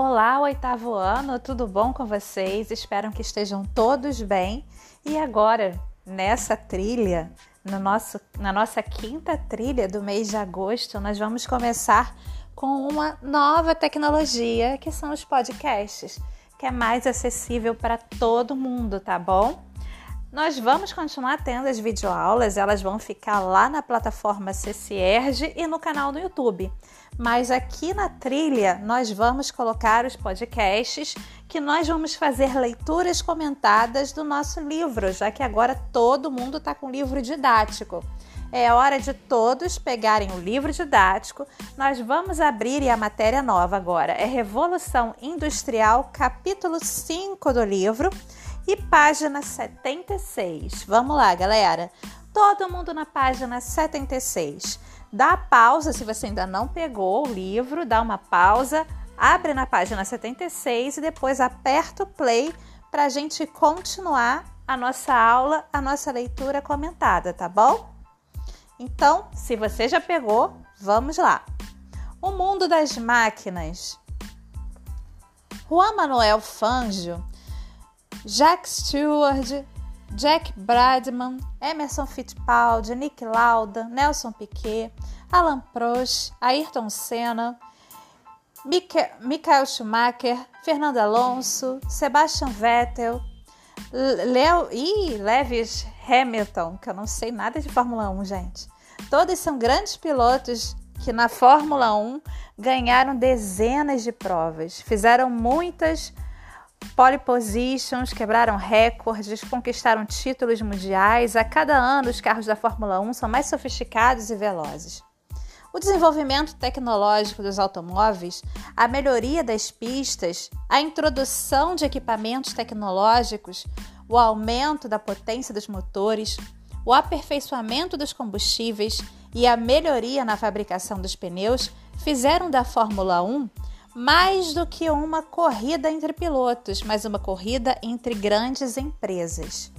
Olá, oitavo ano, tudo bom com vocês? Espero que estejam todos bem. E agora, nessa trilha, no nosso, na nossa quinta trilha do mês de agosto, nós vamos começar com uma nova tecnologia que são os podcasts, que é mais acessível para todo mundo, tá bom? Nós vamos continuar tendo as videoaulas, elas vão ficar lá na plataforma CCERG e no canal do YouTube. Mas aqui na trilha nós vamos colocar os podcasts que nós vamos fazer leituras comentadas do nosso livro, já que agora todo mundo está com livro didático. É hora de todos pegarem o livro didático. Nós vamos abrir a matéria nova agora. É Revolução Industrial, capítulo 5 do livro e página 76. Vamos lá, galera. Todo mundo na página 76. Dá pausa se você ainda não pegou o livro, dá uma pausa, abre na página 76 e depois aperta o play para a gente continuar a nossa aula, a nossa leitura comentada, tá bom? Então, se você já pegou, vamos lá. O mundo das máquinas. Juan Manuel Fangio Jack Stewart, Jack Bradman, Emerson Fittipaldi, Nick Lauda, Nelson Piquet, Alan Prost, Ayrton Senna, Michael Schumacher, Fernando Alonso, Sebastian Vettel, Leo e Lewis Hamilton, que eu não sei nada de Fórmula 1, gente. Todos são grandes pilotos que na Fórmula 1 ganharam dezenas de provas, fizeram muitas pole positions, quebraram recordes, conquistaram títulos mundiais. A cada ano, os carros da Fórmula 1 são mais sofisticados e velozes. O desenvolvimento tecnológico dos automóveis, a melhoria das pistas, a introdução de equipamentos tecnológicos, o aumento da potência dos motores, o aperfeiçoamento dos combustíveis e a melhoria na fabricação dos pneus fizeram da Fórmula 1 mais do que uma corrida entre pilotos, mas uma corrida entre grandes empresas.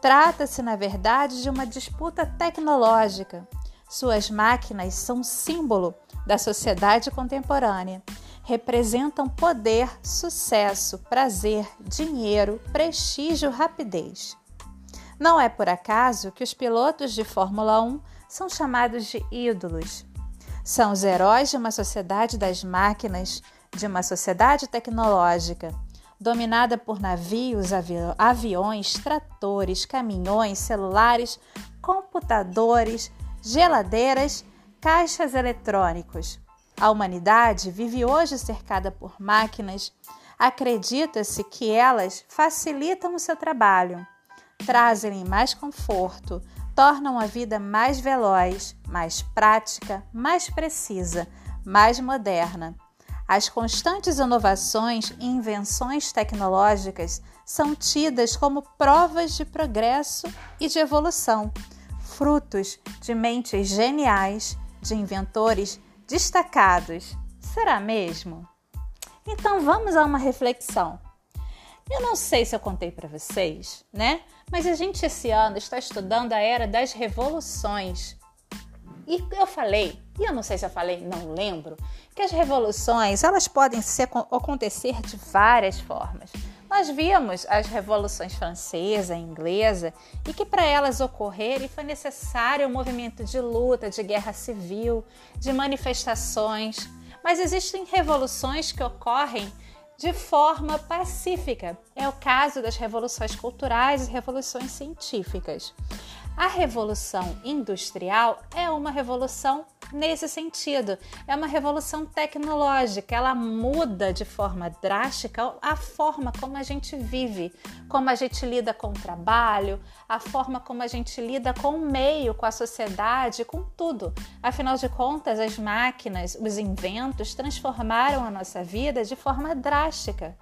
Trata-se, na verdade, de uma disputa tecnológica. Suas máquinas são símbolo da sociedade contemporânea. Representam poder, sucesso, prazer, dinheiro, prestígio, rapidez. Não é por acaso que os pilotos de Fórmula 1 são chamados de ídolos. São os heróis de uma sociedade das máquinas, de uma sociedade tecnológica, dominada por navios, avi aviões, tratores, caminhões, celulares, computadores, geladeiras, caixas eletrônicos. A humanidade vive hoje cercada por máquinas. Acredita-se que elas facilitam o seu trabalho, trazem mais conforto, tornam a vida mais veloz, mais prática, mais precisa, mais moderna. As constantes inovações e invenções tecnológicas são tidas como provas de progresso e de evolução, frutos de mentes geniais, de inventores destacados. Será mesmo? Então vamos a uma reflexão. Eu não sei se eu contei para vocês, né? Mas a gente esse ano está estudando a era das revoluções. E eu falei, e eu não sei se eu falei, não lembro, que as revoluções elas podem ser, acontecer de várias formas. Nós vimos as revoluções francesa inglesa e que para elas ocorrerem foi necessário um movimento de luta, de guerra civil, de manifestações. Mas existem revoluções que ocorrem de forma pacífica. É o caso das revoluções culturais e revoluções científicas. A revolução industrial é uma revolução nesse sentido. É uma revolução tecnológica, ela muda de forma drástica a forma como a gente vive, como a gente lida com o trabalho, a forma como a gente lida com o meio, com a sociedade, com tudo. Afinal de contas, as máquinas, os inventos transformaram a nossa vida de forma drástica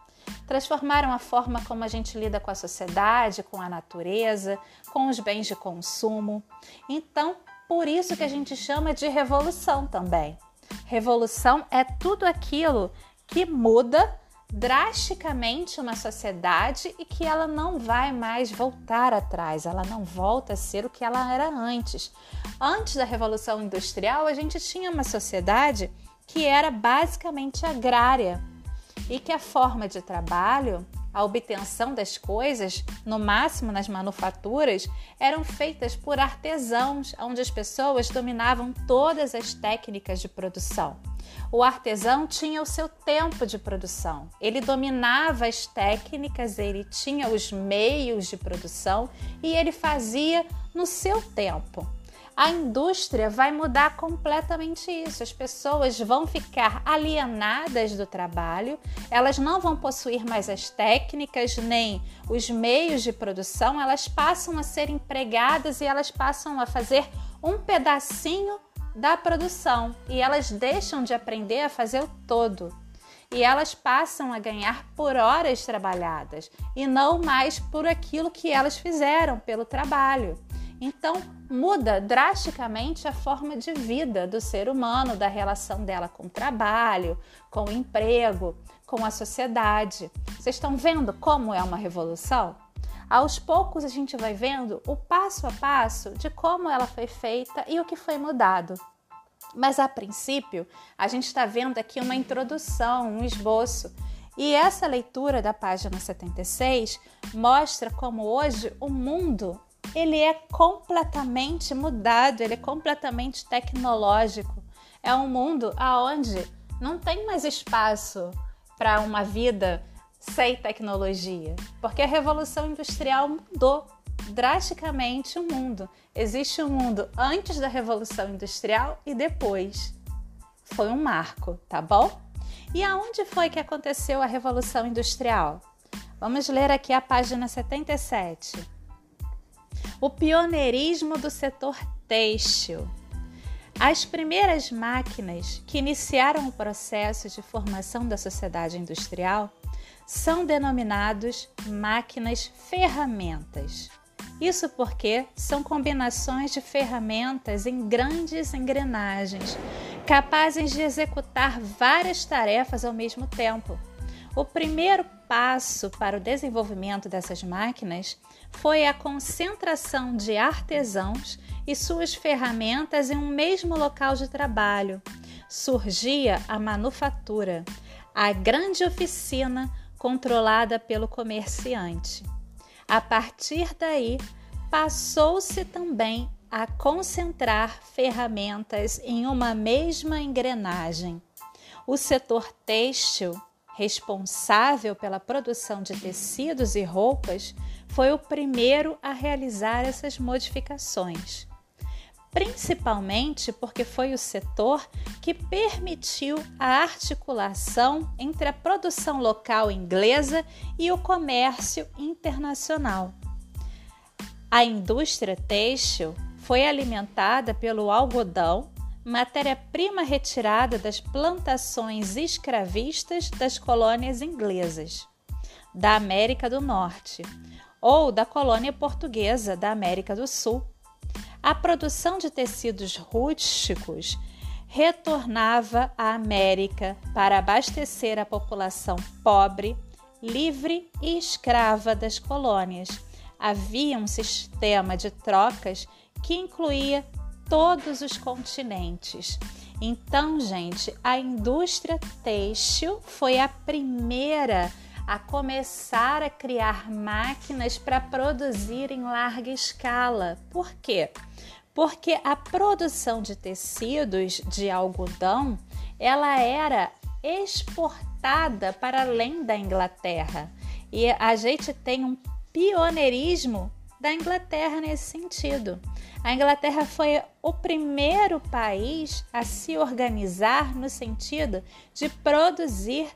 transformaram a forma como a gente lida com a sociedade, com a natureza, com os bens de consumo. Então, por isso que a gente chama de revolução também. Revolução é tudo aquilo que muda drasticamente uma sociedade e que ela não vai mais voltar atrás, ela não volta a ser o que ela era antes. Antes da Revolução Industrial, a gente tinha uma sociedade que era basicamente agrária e que a forma de trabalho, a obtenção das coisas, no máximo nas manufaturas, eram feitas por artesãos, onde as pessoas dominavam todas as técnicas de produção. O artesão tinha o seu tempo de produção, ele dominava as técnicas, ele tinha os meios de produção e ele fazia no seu tempo. A indústria vai mudar completamente isso. As pessoas vão ficar alienadas do trabalho, elas não vão possuir mais as técnicas nem os meios de produção, elas passam a ser empregadas e elas passam a fazer um pedacinho da produção e elas deixam de aprender a fazer o todo. E elas passam a ganhar por horas trabalhadas e não mais por aquilo que elas fizeram pelo trabalho. Então, muda drasticamente a forma de vida do ser humano, da relação dela com o trabalho, com o emprego, com a sociedade. Vocês estão vendo como é uma revolução? Aos poucos a gente vai vendo o passo a passo de como ela foi feita e o que foi mudado. Mas a princípio, a gente está vendo aqui uma introdução, um esboço. E essa leitura da página 76 mostra como hoje o mundo ele é completamente mudado, ele é completamente tecnológico. É um mundo aonde não tem mais espaço para uma vida sem tecnologia, porque a revolução industrial mudou drasticamente o mundo. Existe um mundo antes da revolução industrial e depois. Foi um marco, tá bom? E aonde foi que aconteceu a revolução industrial? Vamos ler aqui a página 77. O pioneirismo do setor têxtil. As primeiras máquinas que iniciaram o processo de formação da sociedade industrial são denominados máquinas ferramentas. Isso porque são combinações de ferramentas em grandes engrenagens, capazes de executar várias tarefas ao mesmo tempo. O primeiro passo para o desenvolvimento dessas máquinas foi a concentração de artesãos e suas ferramentas em um mesmo local de trabalho. Surgia a manufatura, a grande oficina controlada pelo comerciante. A partir daí, passou-se também a concentrar ferramentas em uma mesma engrenagem. O setor têxtil, responsável pela produção de tecidos e roupas, foi o primeiro a realizar essas modificações principalmente porque foi o setor que permitiu a articulação entre a produção local inglesa e o comércio internacional. A indústria têxtil foi alimentada pelo algodão, matéria-prima retirada das plantações escravistas das colônias inglesas da América do Norte ou da colônia portuguesa da América do Sul a produção de tecidos rústicos retornava à América para abastecer a população pobre, livre e escrava das colônias. Havia um sistema de trocas que incluía todos os continentes. Então, gente, a indústria têxtil foi a primeira a começar a criar máquinas para produzir em larga escala. Por quê? Porque a produção de tecidos de algodão, ela era exportada para além da Inglaterra. E a gente tem um pioneirismo da Inglaterra nesse sentido. A Inglaterra foi o primeiro país a se organizar no sentido de produzir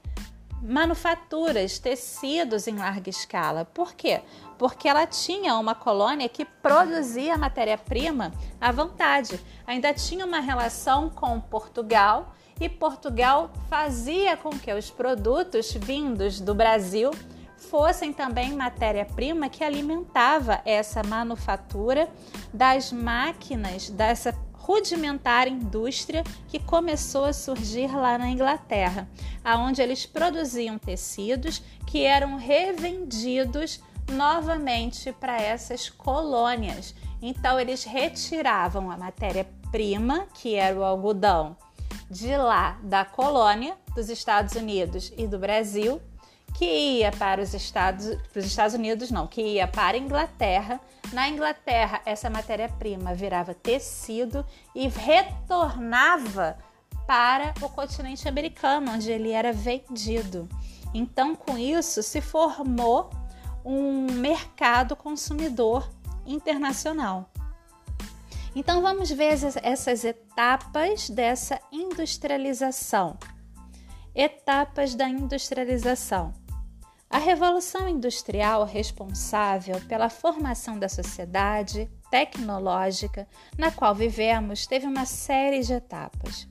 manufaturas, tecidos em larga escala. Por quê? Porque ela tinha uma colônia que produzia matéria-prima à vontade. Ainda tinha uma relação com Portugal e Portugal fazia com que os produtos vindos do Brasil fossem também matéria-prima que alimentava essa manufatura das máquinas, dessa rudimentar indústria que começou a surgir lá na Inglaterra, aonde eles produziam tecidos que eram revendidos novamente para essas colônias. Então eles retiravam a matéria-prima, que era o algodão, de lá da colônia dos Estados Unidos e do Brasil, que ia para os Estados, para os Estados Unidos, não, que ia para a Inglaterra. Na Inglaterra, essa matéria-prima virava tecido e retornava para o continente americano, onde ele era vendido. Então, com isso, se formou um mercado consumidor internacional. Então, vamos ver essas etapas dessa industrialização. Etapas da industrialização. A Revolução Industrial responsável pela formação da sociedade tecnológica na qual vivemos teve uma série de etapas.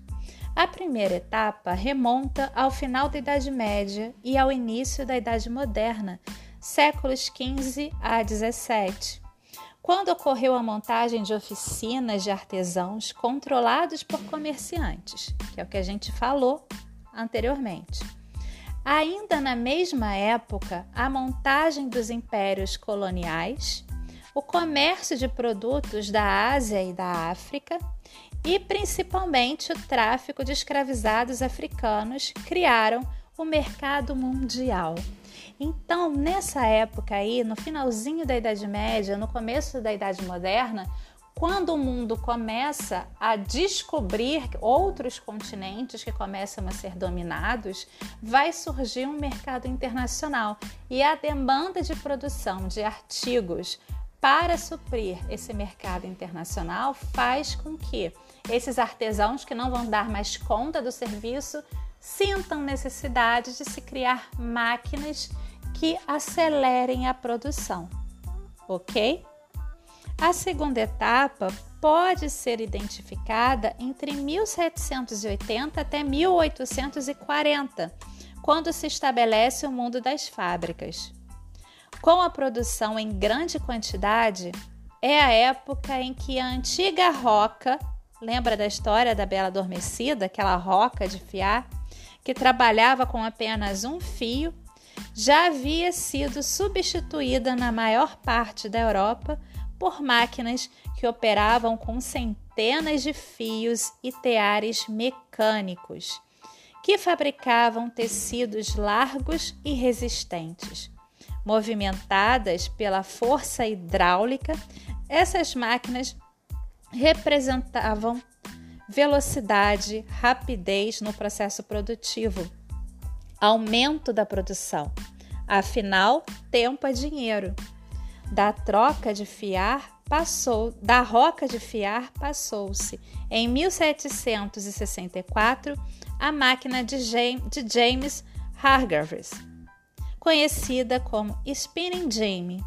A primeira etapa remonta ao final da Idade Média e ao início da Idade Moderna, séculos XV a XVII, quando ocorreu a montagem de oficinas de artesãos controlados por comerciantes, que é o que a gente falou anteriormente. Ainda na mesma época, a montagem dos impérios coloniais, o comércio de produtos da Ásia e da África e principalmente o tráfico de escravizados africanos criaram o mercado mundial. Então, nessa época aí, no finalzinho da Idade Média, no começo da Idade Moderna, quando o mundo começa a descobrir outros continentes que começam a ser dominados, vai surgir um mercado internacional e a demanda de produção de artigos para suprir esse mercado internacional faz com que esses artesãos que não vão dar mais conta do serviço sintam necessidade de se criar máquinas que acelerem a produção, ok? A segunda etapa pode ser identificada entre 1780 até 1840, quando se estabelece o mundo das fábricas. Com a produção em grande quantidade, é a época em que a antiga roca, lembra da história da Bela Adormecida, aquela roca de fiar, que trabalhava com apenas um fio, já havia sido substituída na maior parte da Europa por máquinas que operavam com centenas de fios e teares mecânicos, que fabricavam tecidos largos e resistentes. Movimentadas pela força hidráulica, essas máquinas representavam velocidade, rapidez no processo produtivo, aumento da produção. Afinal, tempo é dinheiro da troca de fiar passou da roca de fiar passou-se em 1764 a máquina de James Hargreaves, conhecida como Spinning Jamie,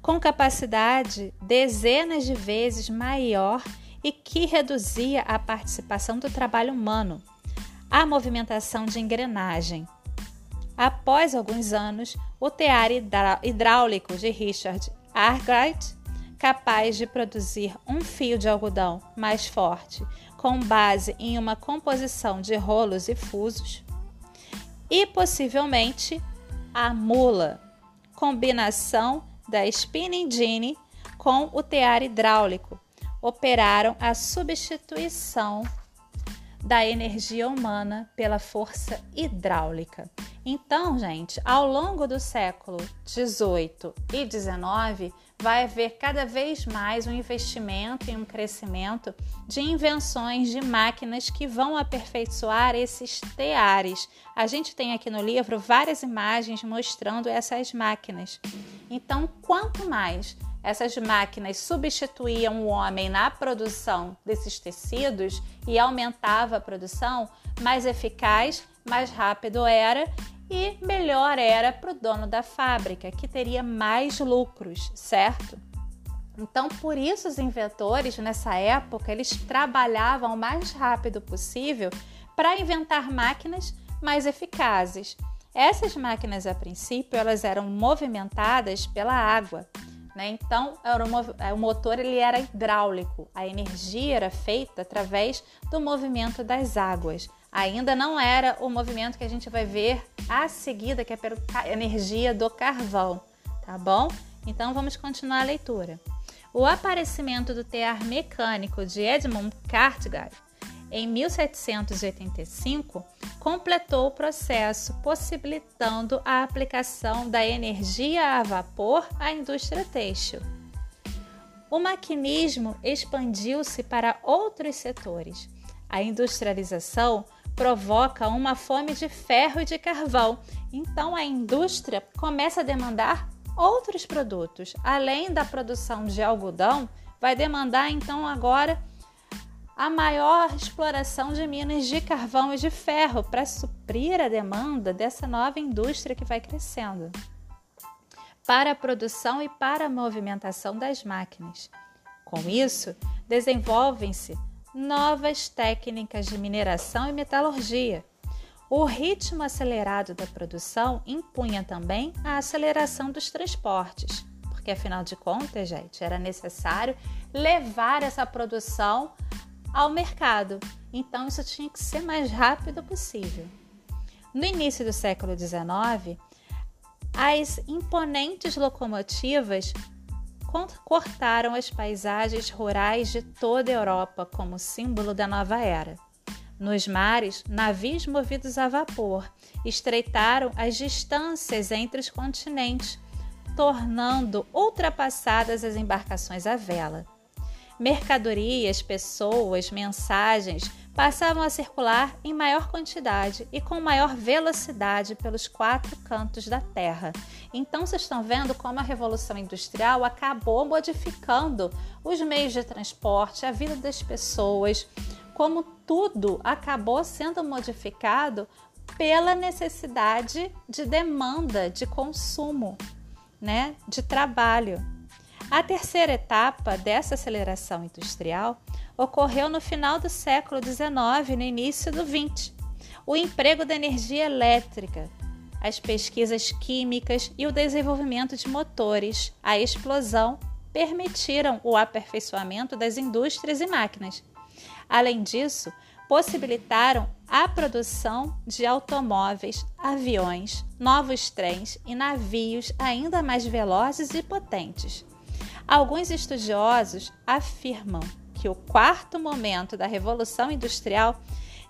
com capacidade dezenas de vezes maior e que reduzia a participação do trabalho humano, a movimentação de engrenagem. Após alguns anos, o tear hidráulico de Richard Arkwright, capaz de produzir um fio de algodão mais forte com base em uma composição de rolos e fusos, e possivelmente a mula, combinação da spinning genie com o tear hidráulico, operaram a substituição da energia humana pela força hidráulica. Então, gente, ao longo do século 18 e 19, vai haver cada vez mais um investimento e um crescimento de invenções de máquinas que vão aperfeiçoar esses teares. A gente tem aqui no livro várias imagens mostrando essas máquinas. Então, quanto mais essas máquinas substituíam o homem na produção desses tecidos e aumentava a produção, mais eficaz, mais rápido era e melhor era para o dono da fábrica, que teria mais lucros, certo? Então, por isso os inventores nessa época, eles trabalhavam o mais rápido possível para inventar máquinas mais eficazes. Essas máquinas, a princípio, elas eram movimentadas pela água. Né? Então, o motor ele era hidráulico, a energia era feita através do movimento das águas ainda não era o movimento que a gente vai ver a seguida, que é pela energia do carvão, tá bom? Então vamos continuar a leitura. O aparecimento do tear mecânico de Edmund Cartwright em 1785, completou o processo, possibilitando a aplicação da energia a vapor à indústria têxtil. O maquinismo expandiu-se para outros setores. A industrialização provoca uma fome de ferro e de carvão, então a indústria começa a demandar outros produtos. Além da produção de algodão, vai demandar então agora a maior exploração de minas de carvão e de ferro para suprir a demanda dessa nova indústria que vai crescendo. Para a produção e para a movimentação das máquinas. Com isso, desenvolvem-se novas técnicas de mineração e metalurgia. O ritmo acelerado da produção impunha também a aceleração dos transportes, porque afinal de contas, gente, era necessário levar essa produção ao mercado. Então isso tinha que ser mais rápido possível. No início do século XIX, as imponentes locomotivas cortaram as paisagens rurais de toda a Europa como símbolo da nova era. Nos mares, navios movidos a vapor estreitaram as distâncias entre os continentes, tornando ultrapassadas as embarcações à vela. Mercadorias, pessoas, mensagens passavam a circular em maior quantidade e com maior velocidade pelos quatro cantos da Terra. Então, vocês estão vendo como a Revolução Industrial acabou modificando os meios de transporte, a vida das pessoas, como tudo acabou sendo modificado pela necessidade de demanda, de consumo, né, de trabalho. A terceira etapa dessa aceleração industrial ocorreu no final do século XIX e no início do XX. O emprego da energia elétrica, as pesquisas químicas e o desenvolvimento de motores, a explosão, permitiram o aperfeiçoamento das indústrias e máquinas. Além disso, possibilitaram a produção de automóveis, aviões, novos trens e navios ainda mais velozes e potentes. Alguns estudiosos afirmam que o quarto momento da Revolução Industrial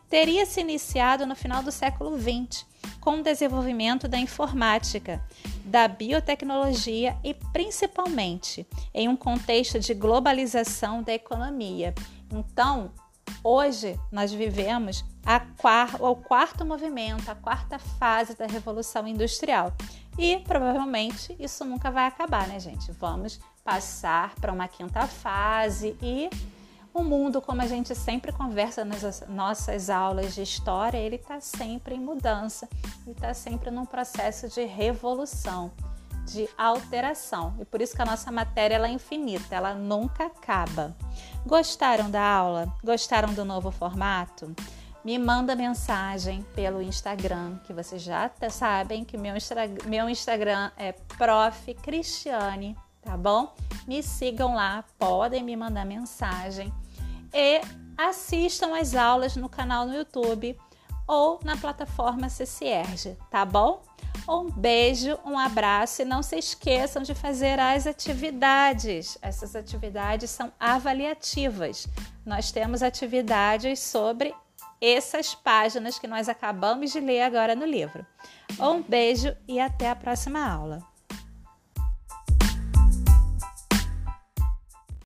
teria se iniciado no final do século XX, com o desenvolvimento da informática, da biotecnologia e principalmente em um contexto de globalização da economia. Então, hoje nós vivemos o quarto movimento, a quarta fase da Revolução Industrial. E provavelmente isso nunca vai acabar, né, gente? Vamos passar para uma quinta fase e o mundo, como a gente sempre conversa nas nossas aulas de história, ele está sempre em mudança, ele está sempre num processo de revolução, de alteração. E por isso que a nossa matéria é infinita, ela nunca acaba. Gostaram da aula? Gostaram do novo formato? Me manda mensagem pelo Instagram, que vocês já sabem que meu, meu Instagram é Prof. Cristiane tá bom? Me sigam lá, podem me mandar mensagem e assistam as aulas no canal no YouTube ou na plataforma CCERG, tá bom? Um beijo, um abraço e não se esqueçam de fazer as atividades. Essas atividades são avaliativas. Nós temos atividades sobre essas páginas que nós acabamos de ler agora no livro. Um beijo e até a próxima aula.